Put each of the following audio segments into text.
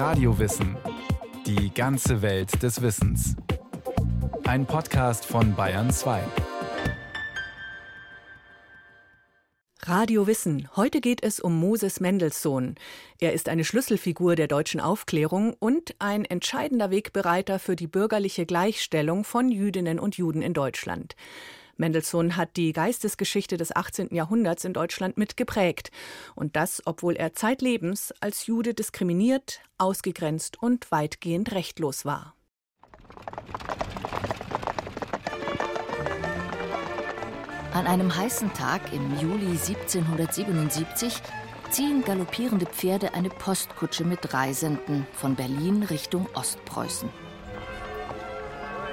Radiowissen. Die ganze Welt des Wissens. Ein Podcast von Bayern 2. Radio Wissen. Heute geht es um Moses Mendelssohn. Er ist eine Schlüsselfigur der deutschen Aufklärung und ein entscheidender Wegbereiter für die bürgerliche Gleichstellung von Jüdinnen und Juden in Deutschland. Mendelssohn hat die Geistesgeschichte des 18. Jahrhunderts in Deutschland mitgeprägt. Und das, obwohl er zeitlebens als Jude diskriminiert, ausgegrenzt und weitgehend rechtlos war. An einem heißen Tag im Juli 1777 ziehen galoppierende Pferde eine Postkutsche mit Reisenden von Berlin Richtung Ostpreußen.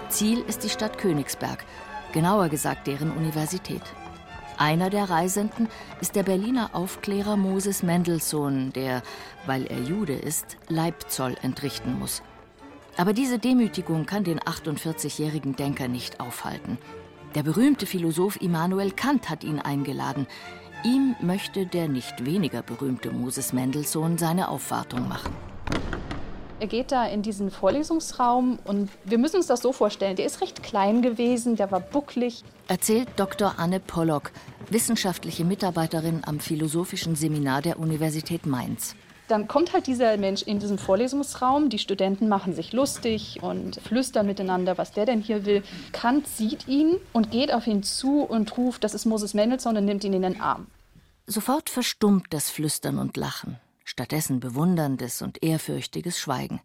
Ziel ist die Stadt Königsberg, genauer gesagt deren Universität. Einer der Reisenden ist der Berliner Aufklärer Moses Mendelssohn, der, weil er Jude ist, Leibzoll entrichten muss. Aber diese Demütigung kann den 48-jährigen Denker nicht aufhalten. Der berühmte Philosoph Immanuel Kant hat ihn eingeladen. Ihm möchte der nicht weniger berühmte Moses Mendelssohn seine Aufwartung machen. Er geht da in diesen Vorlesungsraum und wir müssen uns das so vorstellen, der ist recht klein gewesen, der war bucklig. Erzählt Dr. Anne Pollock, wissenschaftliche Mitarbeiterin am Philosophischen Seminar der Universität Mainz. Dann kommt halt dieser Mensch in diesen Vorlesungsraum, die Studenten machen sich lustig und flüstern miteinander, was der denn hier will. Kant sieht ihn und geht auf ihn zu und ruft, das ist Moses Mendelssohn und nimmt ihn in den Arm. Sofort verstummt das Flüstern und Lachen stattdessen bewunderndes und ehrfürchtiges Schweigen.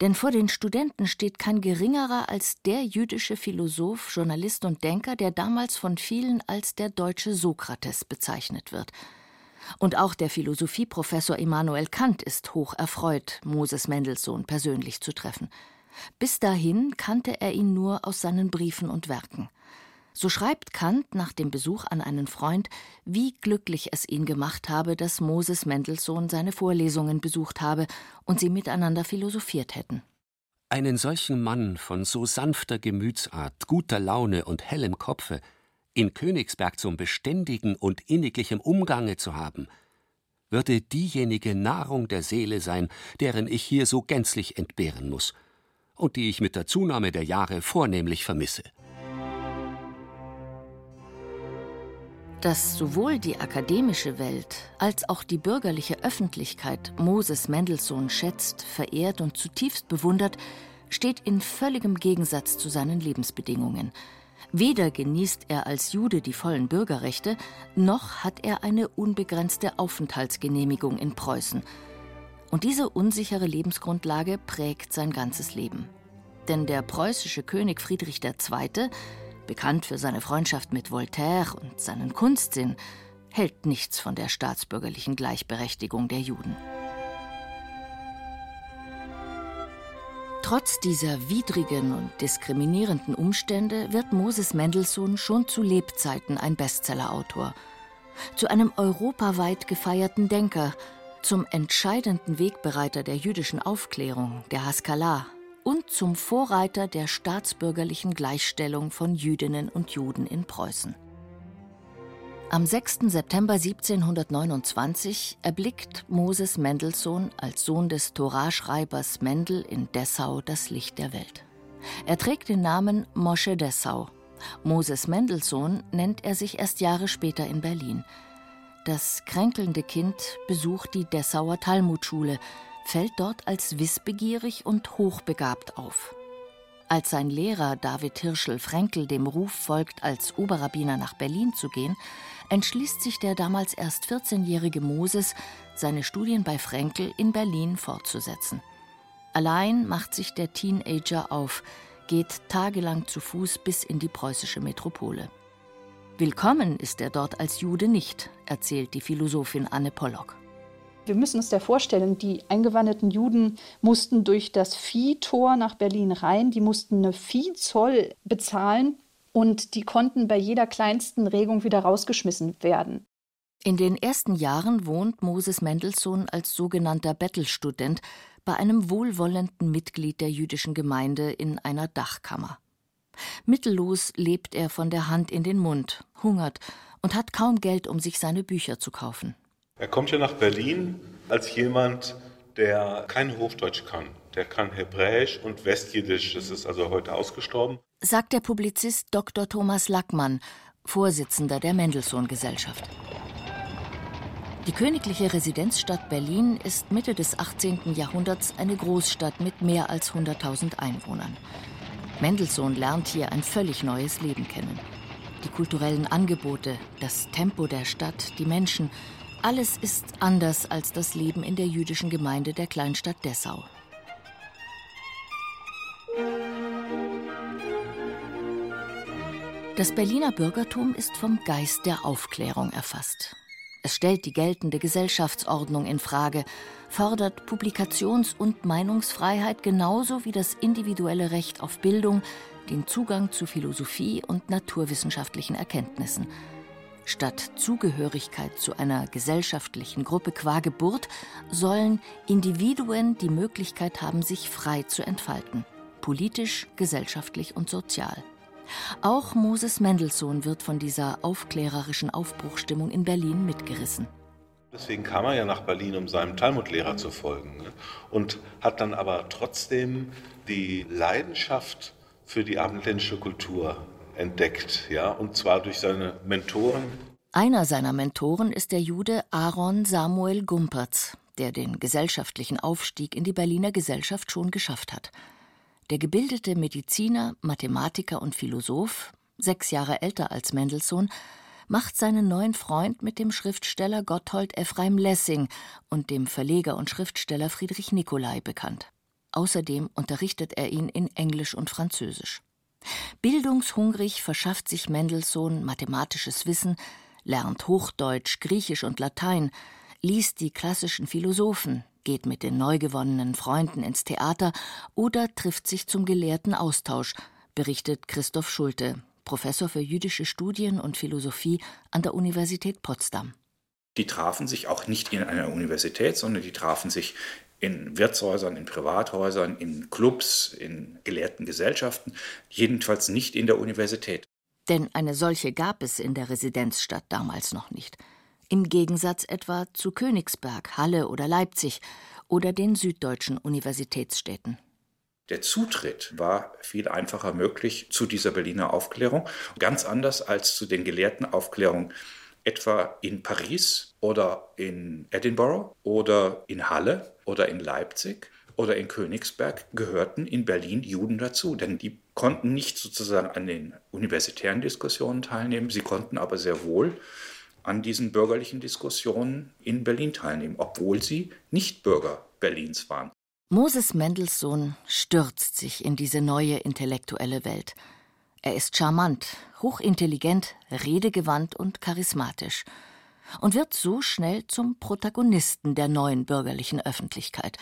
Denn vor den Studenten steht kein geringerer als der jüdische Philosoph, Journalist und Denker, der damals von vielen als der deutsche Sokrates bezeichnet wird. Und auch der Philosophieprofessor Immanuel Kant ist hoch erfreut, Moses Mendelssohn persönlich zu treffen. Bis dahin kannte er ihn nur aus seinen Briefen und Werken. So schreibt Kant nach dem Besuch an einen Freund, wie glücklich es ihn gemacht habe, dass Moses Mendelssohn seine Vorlesungen besucht habe und sie miteinander philosophiert hätten. Einen solchen Mann von so sanfter Gemütsart, guter Laune und hellem Kopfe in Königsberg zum beständigen und inniglichem Umgange zu haben, würde diejenige Nahrung der Seele sein, deren ich hier so gänzlich entbehren muss und die ich mit der Zunahme der Jahre vornehmlich vermisse. Dass sowohl die akademische Welt als auch die bürgerliche Öffentlichkeit Moses Mendelssohn schätzt, verehrt und zutiefst bewundert, steht in völligem Gegensatz zu seinen Lebensbedingungen. Weder genießt er als Jude die vollen Bürgerrechte, noch hat er eine unbegrenzte Aufenthaltsgenehmigung in Preußen. Und diese unsichere Lebensgrundlage prägt sein ganzes Leben. Denn der preußische König Friedrich II bekannt für seine Freundschaft mit Voltaire und seinen Kunstsinn, hält nichts von der staatsbürgerlichen Gleichberechtigung der Juden. Trotz dieser widrigen und diskriminierenden Umstände wird Moses Mendelssohn schon zu Lebzeiten ein Bestsellerautor, zu einem europaweit gefeierten Denker, zum entscheidenden Wegbereiter der jüdischen Aufklärung, der Haskalah, und zum Vorreiter der staatsbürgerlichen Gleichstellung von Jüdinnen und Juden in Preußen. Am 6. September 1729 erblickt Moses Mendelssohn als Sohn des Toraschreibers Mendel in Dessau das Licht der Welt. Er trägt den Namen Mosche Dessau. Moses Mendelssohn nennt er sich erst Jahre später in Berlin. Das kränkelnde Kind besucht die Dessauer Talmudschule, fällt dort als wissbegierig und hochbegabt auf. Als sein Lehrer David Hirschel Frenkel dem Ruf folgt, als Oberrabbiner nach Berlin zu gehen, entschließt sich der damals erst 14-jährige Moses, seine Studien bei Frenkel in Berlin fortzusetzen. Allein macht sich der Teenager auf, geht tagelang zu Fuß bis in die preußische Metropole. Willkommen ist er dort als Jude nicht, erzählt die Philosophin Anne Pollock. Wir müssen uns ja vorstellen, die eingewanderten Juden mussten durch das Viehtor nach Berlin rein, die mussten eine Viehzoll bezahlen und die konnten bei jeder kleinsten Regung wieder rausgeschmissen werden. In den ersten Jahren wohnt Moses Mendelssohn als sogenannter Bettelstudent bei einem wohlwollenden Mitglied der jüdischen Gemeinde in einer Dachkammer. Mittellos lebt er von der Hand in den Mund, hungert und hat kaum Geld, um sich seine Bücher zu kaufen. Er kommt ja nach Berlin als jemand, der kein Hochdeutsch kann. Der kann Hebräisch und Westjiddisch. Das ist also heute ausgestorben. Sagt der Publizist Dr. Thomas Lackmann, Vorsitzender der Mendelssohn-Gesellschaft. Die königliche Residenzstadt Berlin ist Mitte des 18. Jahrhunderts eine Großstadt mit mehr als 100.000 Einwohnern. Mendelssohn lernt hier ein völlig neues Leben kennen. Die kulturellen Angebote, das Tempo der Stadt, die Menschen, alles ist anders als das Leben in der jüdischen Gemeinde der Kleinstadt Dessau. Das Berliner Bürgertum ist vom Geist der Aufklärung erfasst. Es stellt die geltende Gesellschaftsordnung in Frage, fordert Publikations- und Meinungsfreiheit genauso wie das individuelle Recht auf Bildung, den Zugang zu Philosophie und naturwissenschaftlichen Erkenntnissen. Statt Zugehörigkeit zu einer gesellschaftlichen Gruppe qua Geburt sollen Individuen die Möglichkeit haben, sich frei zu entfalten, politisch, gesellschaftlich und sozial. Auch Moses Mendelssohn wird von dieser aufklärerischen Aufbruchstimmung in Berlin mitgerissen. Deswegen kam er ja nach Berlin, um seinem Talmudlehrer zu folgen. Ne? Und hat dann aber trotzdem die Leidenschaft für die abendländische Kultur entdeckt, ja, und zwar durch seine Mentoren. Einer seiner Mentoren ist der Jude Aaron Samuel Gumperz, der den gesellschaftlichen Aufstieg in die Berliner Gesellschaft schon geschafft hat. Der gebildete Mediziner, Mathematiker und Philosoph, sechs Jahre älter als Mendelssohn, macht seinen neuen Freund mit dem Schriftsteller Gotthold Ephraim Lessing und dem Verleger und Schriftsteller Friedrich Nicolai bekannt. Außerdem unterrichtet er ihn in Englisch und Französisch. Bildungshungrig verschafft sich Mendelssohn mathematisches Wissen, lernt Hochdeutsch, Griechisch und Latein, liest die klassischen Philosophen, geht mit den neu gewonnenen Freunden ins Theater oder trifft sich zum gelehrten Austausch, berichtet Christoph Schulte, Professor für jüdische Studien und Philosophie an der Universität Potsdam. Die trafen sich auch nicht in einer Universität, sondern die trafen sich in Wirtshäusern, in Privathäusern, in Clubs, in gelehrten Gesellschaften, jedenfalls nicht in der Universität. Denn eine solche gab es in der Residenzstadt damals noch nicht im Gegensatz etwa zu Königsberg, Halle oder Leipzig oder den süddeutschen Universitätsstädten. Der Zutritt war viel einfacher möglich zu dieser Berliner Aufklärung, ganz anders als zu den gelehrten Aufklärungen etwa in Paris oder in Edinburgh oder in Halle oder in Leipzig oder in Königsberg gehörten in Berlin Juden dazu, denn die konnten nicht sozusagen an den universitären Diskussionen teilnehmen, sie konnten aber sehr wohl an diesen bürgerlichen Diskussionen in Berlin teilnehmen, obwohl sie nicht Bürger Berlins waren. Moses Mendelssohn stürzt sich in diese neue intellektuelle Welt. Er ist charmant, hochintelligent, redegewandt und charismatisch und wird so schnell zum Protagonisten der neuen bürgerlichen Öffentlichkeit.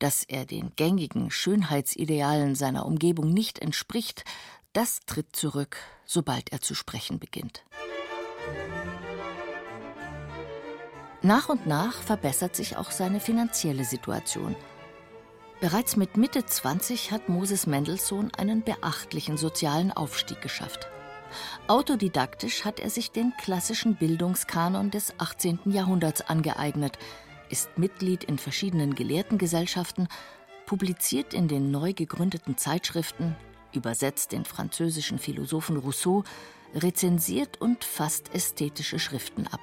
Dass er den gängigen Schönheitsidealen seiner Umgebung nicht entspricht, das tritt zurück, sobald er zu sprechen beginnt. Nach und nach verbessert sich auch seine finanzielle Situation. Bereits mit Mitte 20 hat Moses Mendelssohn einen beachtlichen sozialen Aufstieg geschafft. Autodidaktisch hat er sich den klassischen Bildungskanon des 18. Jahrhunderts angeeignet, ist Mitglied in verschiedenen Gelehrtengesellschaften, publiziert in den neu gegründeten Zeitschriften, übersetzt den französischen Philosophen Rousseau, rezensiert und fasst ästhetische Schriften ab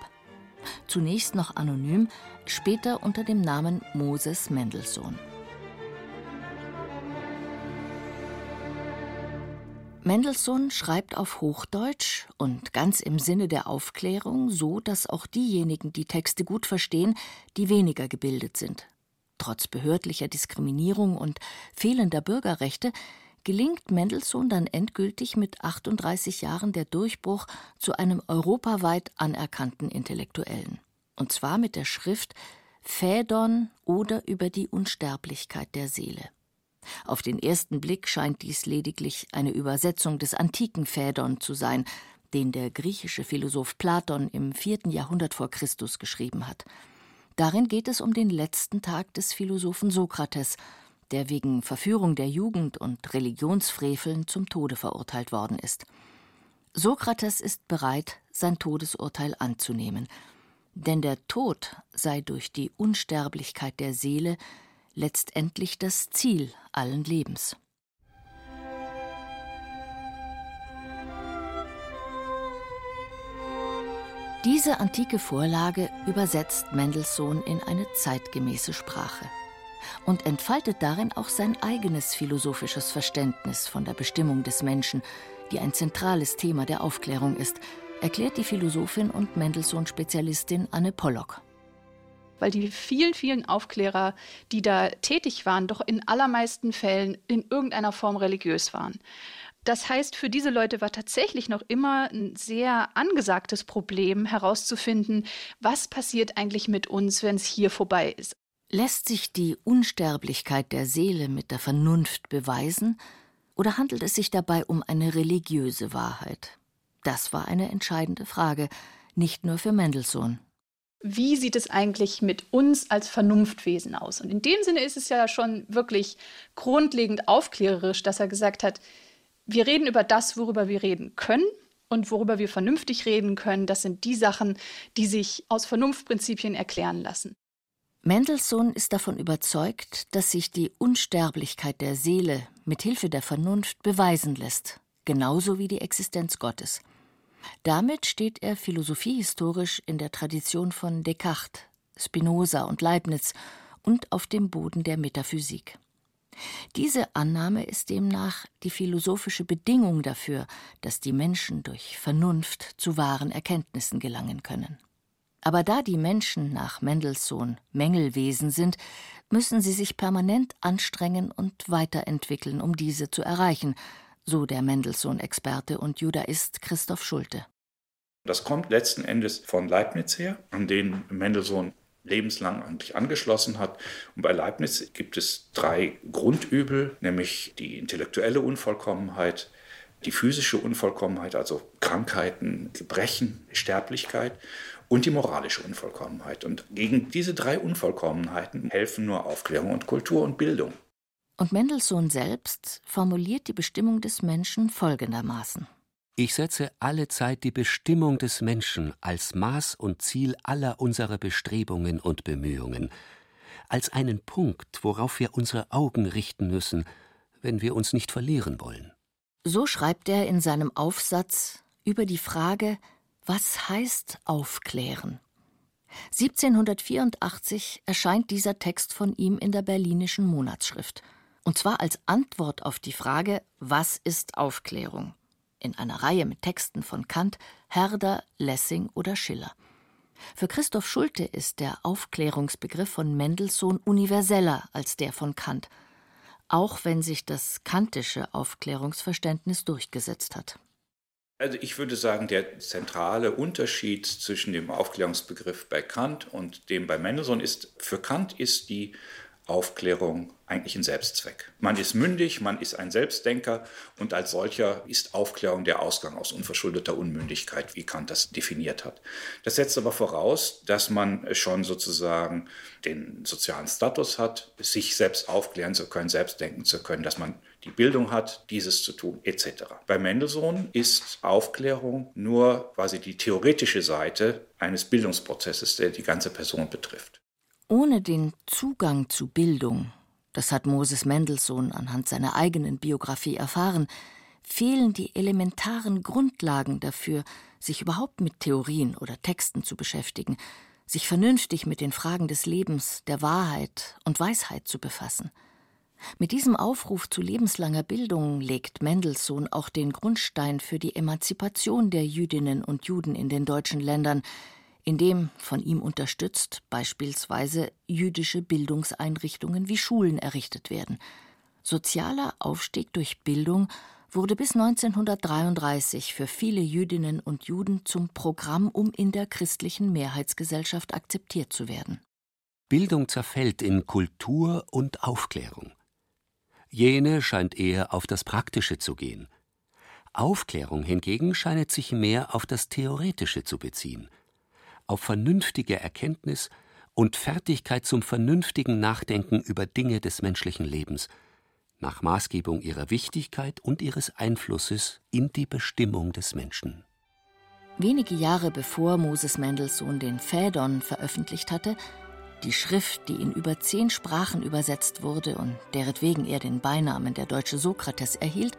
zunächst noch anonym, später unter dem Namen Moses Mendelssohn. Mendelssohn schreibt auf Hochdeutsch und ganz im Sinne der Aufklärung, so dass auch diejenigen die Texte gut verstehen, die weniger gebildet sind. Trotz behördlicher Diskriminierung und fehlender Bürgerrechte gelingt Mendelssohn dann endgültig mit 38 Jahren der Durchbruch zu einem europaweit anerkannten Intellektuellen. Und zwar mit der Schrift Phaedon oder über die Unsterblichkeit der Seele. Auf den ersten Blick scheint dies lediglich eine Übersetzung des antiken Phaedon zu sein, den der griechische Philosoph Platon im vierten Jahrhundert vor Christus geschrieben hat. Darin geht es um den letzten Tag des Philosophen Sokrates der wegen Verführung der Jugend und Religionsfreveln zum Tode verurteilt worden ist. Sokrates ist bereit, sein Todesurteil anzunehmen. Denn der Tod sei durch die Unsterblichkeit der Seele letztendlich das Ziel allen Lebens. Diese antike Vorlage übersetzt Mendelssohn in eine zeitgemäße Sprache und entfaltet darin auch sein eigenes philosophisches Verständnis von der Bestimmung des Menschen, die ein zentrales Thema der Aufklärung ist, erklärt die Philosophin und Mendelssohn-Spezialistin Anne Pollock weil die vielen, vielen Aufklärer, die da tätig waren, doch in allermeisten Fällen in irgendeiner Form religiös waren. Das heißt, für diese Leute war tatsächlich noch immer ein sehr angesagtes Problem herauszufinden, was passiert eigentlich mit uns, wenn es hier vorbei ist. Lässt sich die Unsterblichkeit der Seele mit der Vernunft beweisen, oder handelt es sich dabei um eine religiöse Wahrheit? Das war eine entscheidende Frage, nicht nur für Mendelssohn. Wie sieht es eigentlich mit uns als Vernunftwesen aus? Und in dem Sinne ist es ja schon wirklich grundlegend aufklärerisch, dass er gesagt hat, wir reden über das, worüber wir reden können und worüber wir vernünftig reden können. Das sind die Sachen, die sich aus Vernunftprinzipien erklären lassen. Mendelssohn ist davon überzeugt, dass sich die Unsterblichkeit der Seele mit Hilfe der Vernunft beweisen lässt, genauso wie die Existenz Gottes. Damit steht er philosophiehistorisch in der Tradition von Descartes, Spinoza und Leibniz und auf dem Boden der Metaphysik. Diese Annahme ist demnach die philosophische Bedingung dafür, dass die Menschen durch Vernunft zu wahren Erkenntnissen gelangen können. Aber da die Menschen nach Mendelssohn Mängelwesen sind, müssen sie sich permanent anstrengen und weiterentwickeln, um diese zu erreichen, so der Mendelssohn-Experte und Judaist Christoph Schulte. Das kommt letzten Endes von Leibniz her, an den Mendelssohn lebenslang eigentlich angeschlossen hat. Und bei Leibniz gibt es drei Grundübel, nämlich die intellektuelle Unvollkommenheit, die physische Unvollkommenheit, also Krankheiten, Gebrechen, Sterblichkeit und die moralische Unvollkommenheit. Und gegen diese drei Unvollkommenheiten helfen nur Aufklärung und Kultur und Bildung. Und Mendelssohn selbst formuliert die Bestimmung des Menschen folgendermaßen. Ich setze alle Zeit die Bestimmung des Menschen als Maß und Ziel aller unserer Bestrebungen und Bemühungen, als einen Punkt, worauf wir unsere Augen richten müssen, wenn wir uns nicht verlieren wollen. So schreibt er in seinem Aufsatz über die Frage, was heißt aufklären? 1784 erscheint dieser Text von ihm in der Berlinischen Monatsschrift, und zwar als Antwort auf die Frage, was ist Aufklärung? in einer Reihe mit Texten von Kant, Herder, Lessing oder Schiller. Für Christoph Schulte ist der Aufklärungsbegriff von Mendelssohn universeller als der von Kant, auch wenn sich das kantische Aufklärungsverständnis durchgesetzt hat. Also ich würde sagen, der zentrale Unterschied zwischen dem Aufklärungsbegriff bei Kant und dem bei Mendelssohn ist, für Kant ist die Aufklärung eigentlich ein Selbstzweck. Man ist mündig, man ist ein Selbstdenker und als solcher ist Aufklärung der Ausgang aus unverschuldeter Unmündigkeit, wie Kant das definiert hat. Das setzt aber voraus, dass man schon sozusagen den sozialen Status hat, sich selbst aufklären zu können, selbst denken zu können, dass man die Bildung hat, dieses zu tun, etc. Bei Mendelssohn ist Aufklärung nur quasi die theoretische Seite eines Bildungsprozesses, der die ganze Person betrifft. Ohne den Zugang zu Bildung, das hat Moses Mendelssohn anhand seiner eigenen Biografie erfahren, fehlen die elementaren Grundlagen dafür, sich überhaupt mit Theorien oder Texten zu beschäftigen, sich vernünftig mit den Fragen des Lebens, der Wahrheit und Weisheit zu befassen. Mit diesem Aufruf zu lebenslanger Bildung legt Mendelssohn auch den Grundstein für die Emanzipation der Jüdinnen und Juden in den deutschen Ländern, indem von ihm unterstützt beispielsweise jüdische Bildungseinrichtungen wie Schulen errichtet werden. Sozialer Aufstieg durch Bildung wurde bis 1933 für viele Jüdinnen und Juden zum Programm, um in der christlichen Mehrheitsgesellschaft akzeptiert zu werden. Bildung zerfällt in Kultur und Aufklärung. Jene scheint eher auf das Praktische zu gehen. Aufklärung hingegen scheint sich mehr auf das Theoretische zu beziehen auf vernünftige Erkenntnis und Fertigkeit zum vernünftigen Nachdenken über Dinge des menschlichen Lebens, nach Maßgebung ihrer Wichtigkeit und ihres Einflusses in die Bestimmung des Menschen. Wenige Jahre bevor Moses Mendelssohn den Phaedon veröffentlicht hatte, die Schrift, die in über zehn Sprachen übersetzt wurde und deretwegen er den Beinamen der deutsche Sokrates erhielt,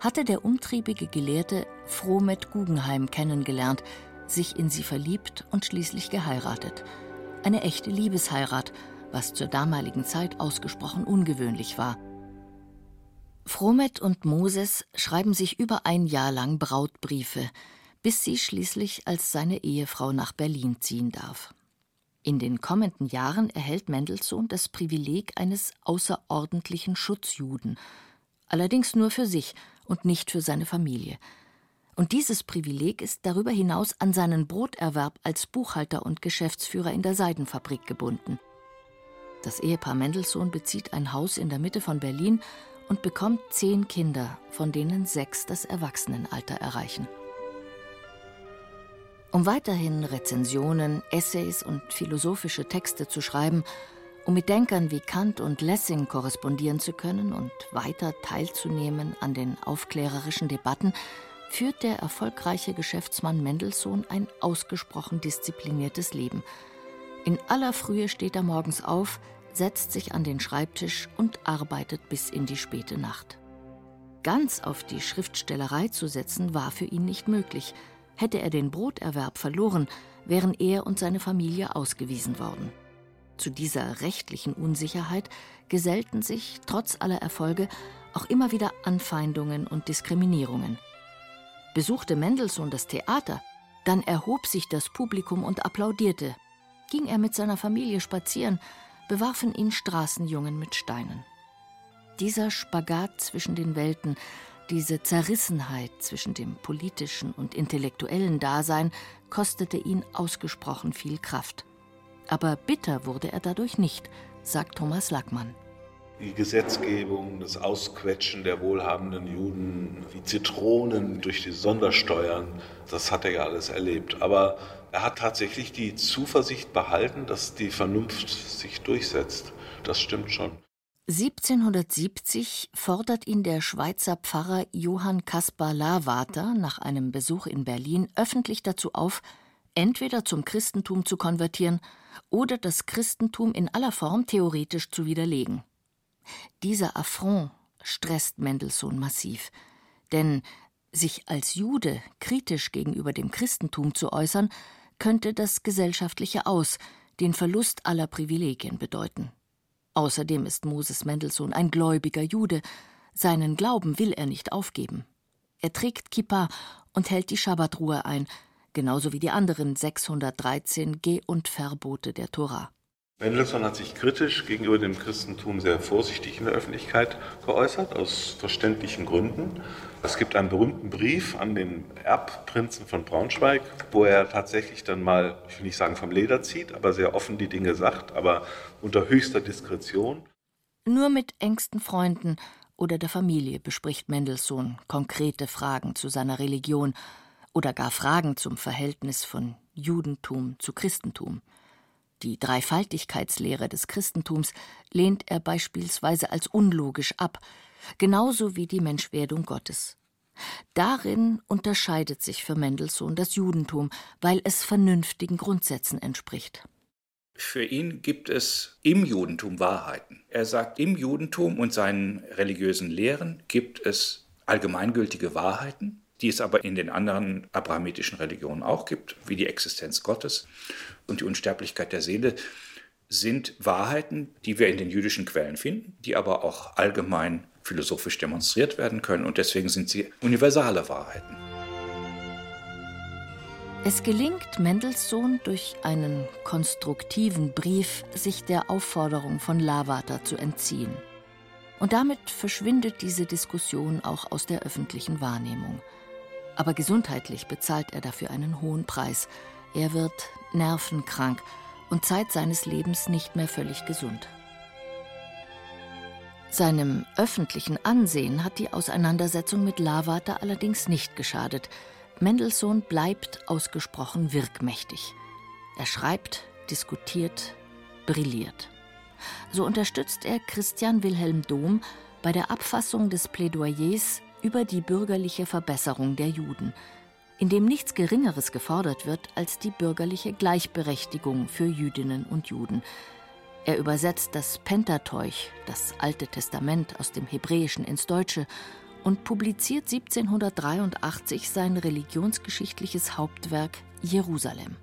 hatte der umtriebige Gelehrte Fromet Guggenheim kennengelernt, sich in sie verliebt und schließlich geheiratet. Eine echte Liebesheirat, was zur damaligen Zeit ausgesprochen ungewöhnlich war. Fromet und Moses schreiben sich über ein Jahr lang Brautbriefe, bis sie schließlich als seine Ehefrau nach Berlin ziehen darf. In den kommenden Jahren erhält Mendelssohn das Privileg eines außerordentlichen Schutzjuden, allerdings nur für sich und nicht für seine Familie. Und dieses Privileg ist darüber hinaus an seinen Broterwerb als Buchhalter und Geschäftsführer in der Seidenfabrik gebunden. Das Ehepaar Mendelssohn bezieht ein Haus in der Mitte von Berlin und bekommt zehn Kinder, von denen sechs das Erwachsenenalter erreichen. Um weiterhin Rezensionen, Essays und philosophische Texte zu schreiben, um mit Denkern wie Kant und Lessing korrespondieren zu können und weiter teilzunehmen an den aufklärerischen Debatten, führt der erfolgreiche Geschäftsmann Mendelssohn ein ausgesprochen diszipliniertes Leben. In aller Frühe steht er morgens auf, setzt sich an den Schreibtisch und arbeitet bis in die späte Nacht. Ganz auf die Schriftstellerei zu setzen war für ihn nicht möglich – Hätte er den Broterwerb verloren, wären er und seine Familie ausgewiesen worden. Zu dieser rechtlichen Unsicherheit gesellten sich, trotz aller Erfolge, auch immer wieder Anfeindungen und Diskriminierungen. Besuchte Mendelssohn das Theater, dann erhob sich das Publikum und applaudierte. Ging er mit seiner Familie spazieren, bewarfen ihn Straßenjungen mit Steinen. Dieser Spagat zwischen den Welten diese Zerrissenheit zwischen dem politischen und intellektuellen Dasein kostete ihn ausgesprochen viel Kraft. Aber bitter wurde er dadurch nicht, sagt Thomas Lackmann. Die Gesetzgebung, das Ausquetschen der wohlhabenden Juden, wie Zitronen durch die Sondersteuern, das hat er ja alles erlebt. Aber er hat tatsächlich die Zuversicht behalten, dass die Vernunft sich durchsetzt. Das stimmt schon. 1770 fordert ihn der Schweizer Pfarrer Johann Caspar Lavater nach einem Besuch in Berlin öffentlich dazu auf, entweder zum Christentum zu konvertieren oder das Christentum in aller Form theoretisch zu widerlegen. Dieser Affront stresst Mendelssohn massiv, denn sich als Jude kritisch gegenüber dem Christentum zu äußern, könnte das gesellschaftliche Aus, den Verlust aller Privilegien bedeuten. Außerdem ist Moses Mendelssohn ein gläubiger Jude. Seinen Glauben will er nicht aufgeben. Er trägt Kippa und hält die Schabbatruhe ein, genauso wie die anderen 613 Geh- und Verbote der Tora. Mendelssohn hat sich kritisch gegenüber dem Christentum sehr vorsichtig in der Öffentlichkeit geäußert, aus verständlichen Gründen. Es gibt einen berühmten Brief an den Erbprinzen von Braunschweig, wo er tatsächlich dann mal, ich will nicht sagen vom Leder zieht, aber sehr offen die Dinge sagt, aber unter höchster Diskretion. Nur mit engsten Freunden oder der Familie bespricht Mendelssohn konkrete Fragen zu seiner Religion oder gar Fragen zum Verhältnis von Judentum zu Christentum. Die Dreifaltigkeitslehre des Christentums lehnt er beispielsweise als unlogisch ab, genauso wie die Menschwerdung Gottes. Darin unterscheidet sich für Mendelssohn das Judentum, weil es vernünftigen Grundsätzen entspricht. Für ihn gibt es im Judentum Wahrheiten. Er sagt, im Judentum und seinen religiösen Lehren gibt es allgemeingültige Wahrheiten, die es aber in den anderen abrahamitischen Religionen auch gibt, wie die Existenz Gottes und die Unsterblichkeit der Seele, sind Wahrheiten, die wir in den jüdischen Quellen finden, die aber auch allgemein philosophisch demonstriert werden können und deswegen sind sie universale Wahrheiten. Es gelingt Mendelssohn durch einen konstruktiven Brief, sich der Aufforderung von Lavater zu entziehen. Und damit verschwindet diese Diskussion auch aus der öffentlichen Wahrnehmung. Aber gesundheitlich bezahlt er dafür einen hohen Preis. Er wird nervenkrank und Zeit seines Lebens nicht mehr völlig gesund. Seinem öffentlichen Ansehen hat die Auseinandersetzung mit Lavater allerdings nicht geschadet. Mendelssohn bleibt ausgesprochen wirkmächtig. Er schreibt, diskutiert, brilliert. So unterstützt er Christian Wilhelm Dohm bei der Abfassung des Plädoyers über die bürgerliche Verbesserung der Juden. in dem nichts Geringeres gefordert wird als die bürgerliche Gleichberechtigung für Jüdinnen und Juden. Er übersetzt das Pentateuch, das Alte Testament aus dem Hebräischen ins Deutsche, und publiziert 1783 sein religionsgeschichtliches Hauptwerk Jerusalem.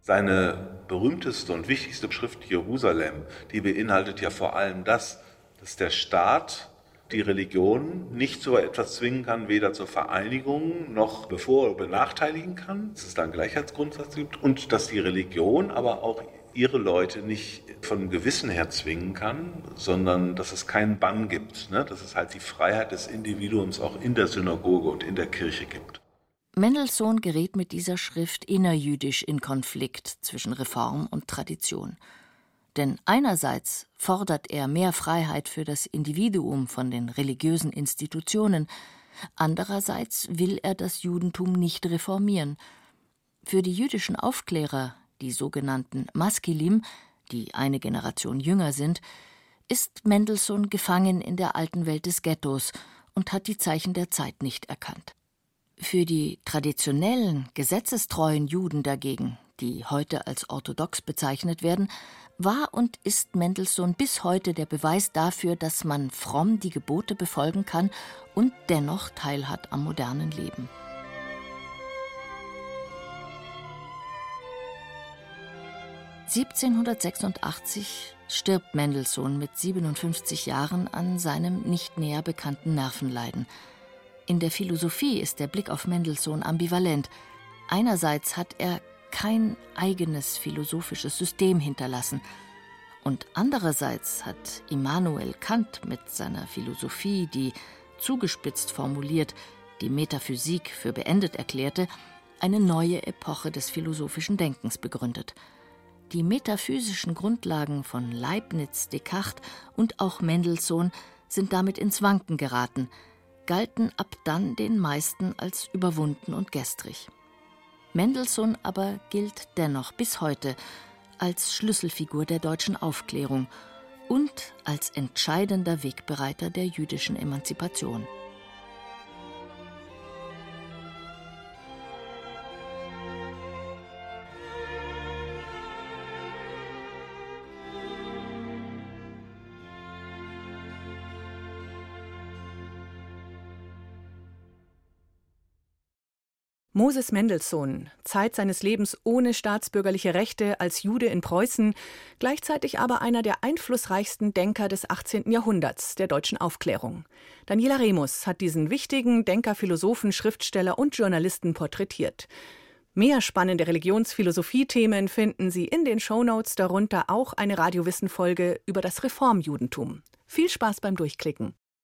Seine berühmteste und wichtigste Schrift Jerusalem, die beinhaltet ja vor allem das, dass der Staat die Religion nicht zu etwas zwingen kann, weder zur Vereinigung noch bevor benachteiligen kann, dass es da einen Gleichheitsgrundsatz gibt und dass die Religion aber auch ihre Leute nicht von Gewissen her zwingen kann, sondern dass es keinen Bann gibt, ne? dass es halt die Freiheit des Individuums auch in der Synagoge und in der Kirche gibt. Mendelssohn gerät mit dieser Schrift innerjüdisch in Konflikt zwischen Reform und Tradition. Denn einerseits fordert er mehr Freiheit für das Individuum von den religiösen Institutionen, andererseits will er das Judentum nicht reformieren. Für die jüdischen Aufklärer, die sogenannten Maskilim, die eine Generation jünger sind, ist Mendelssohn gefangen in der alten Welt des Ghettos und hat die Zeichen der Zeit nicht erkannt. Für die traditionellen, gesetzestreuen Juden dagegen, die heute als orthodox bezeichnet werden, war und ist Mendelssohn bis heute der Beweis dafür, dass man fromm die Gebote befolgen kann und dennoch teilhat am modernen Leben. 1786 stirbt Mendelssohn mit 57 Jahren an seinem nicht näher bekannten Nervenleiden. In der Philosophie ist der Blick auf Mendelssohn ambivalent. Einerseits hat er kein eigenes philosophisches System hinterlassen, und andererseits hat Immanuel Kant mit seiner Philosophie, die zugespitzt formuliert die Metaphysik für beendet erklärte, eine neue Epoche des philosophischen Denkens begründet. Die metaphysischen Grundlagen von Leibniz, Descartes und auch Mendelssohn sind damit ins Wanken geraten, galten ab dann den meisten als überwunden und gestrig. Mendelssohn aber gilt dennoch bis heute als Schlüsselfigur der deutschen Aufklärung und als entscheidender Wegbereiter der jüdischen Emanzipation. Moses Mendelssohn, Zeit seines Lebens ohne staatsbürgerliche Rechte als Jude in Preußen, gleichzeitig aber einer der einflussreichsten Denker des 18. Jahrhunderts, der deutschen Aufklärung. Daniela Remus hat diesen wichtigen Denker, Philosophen, Schriftsteller und Journalisten porträtiert. Mehr spannende Religionsphilosophie-Themen finden Sie in den Shownotes, darunter auch eine Radiowissen-Folge über das Reformjudentum. Viel Spaß beim Durchklicken.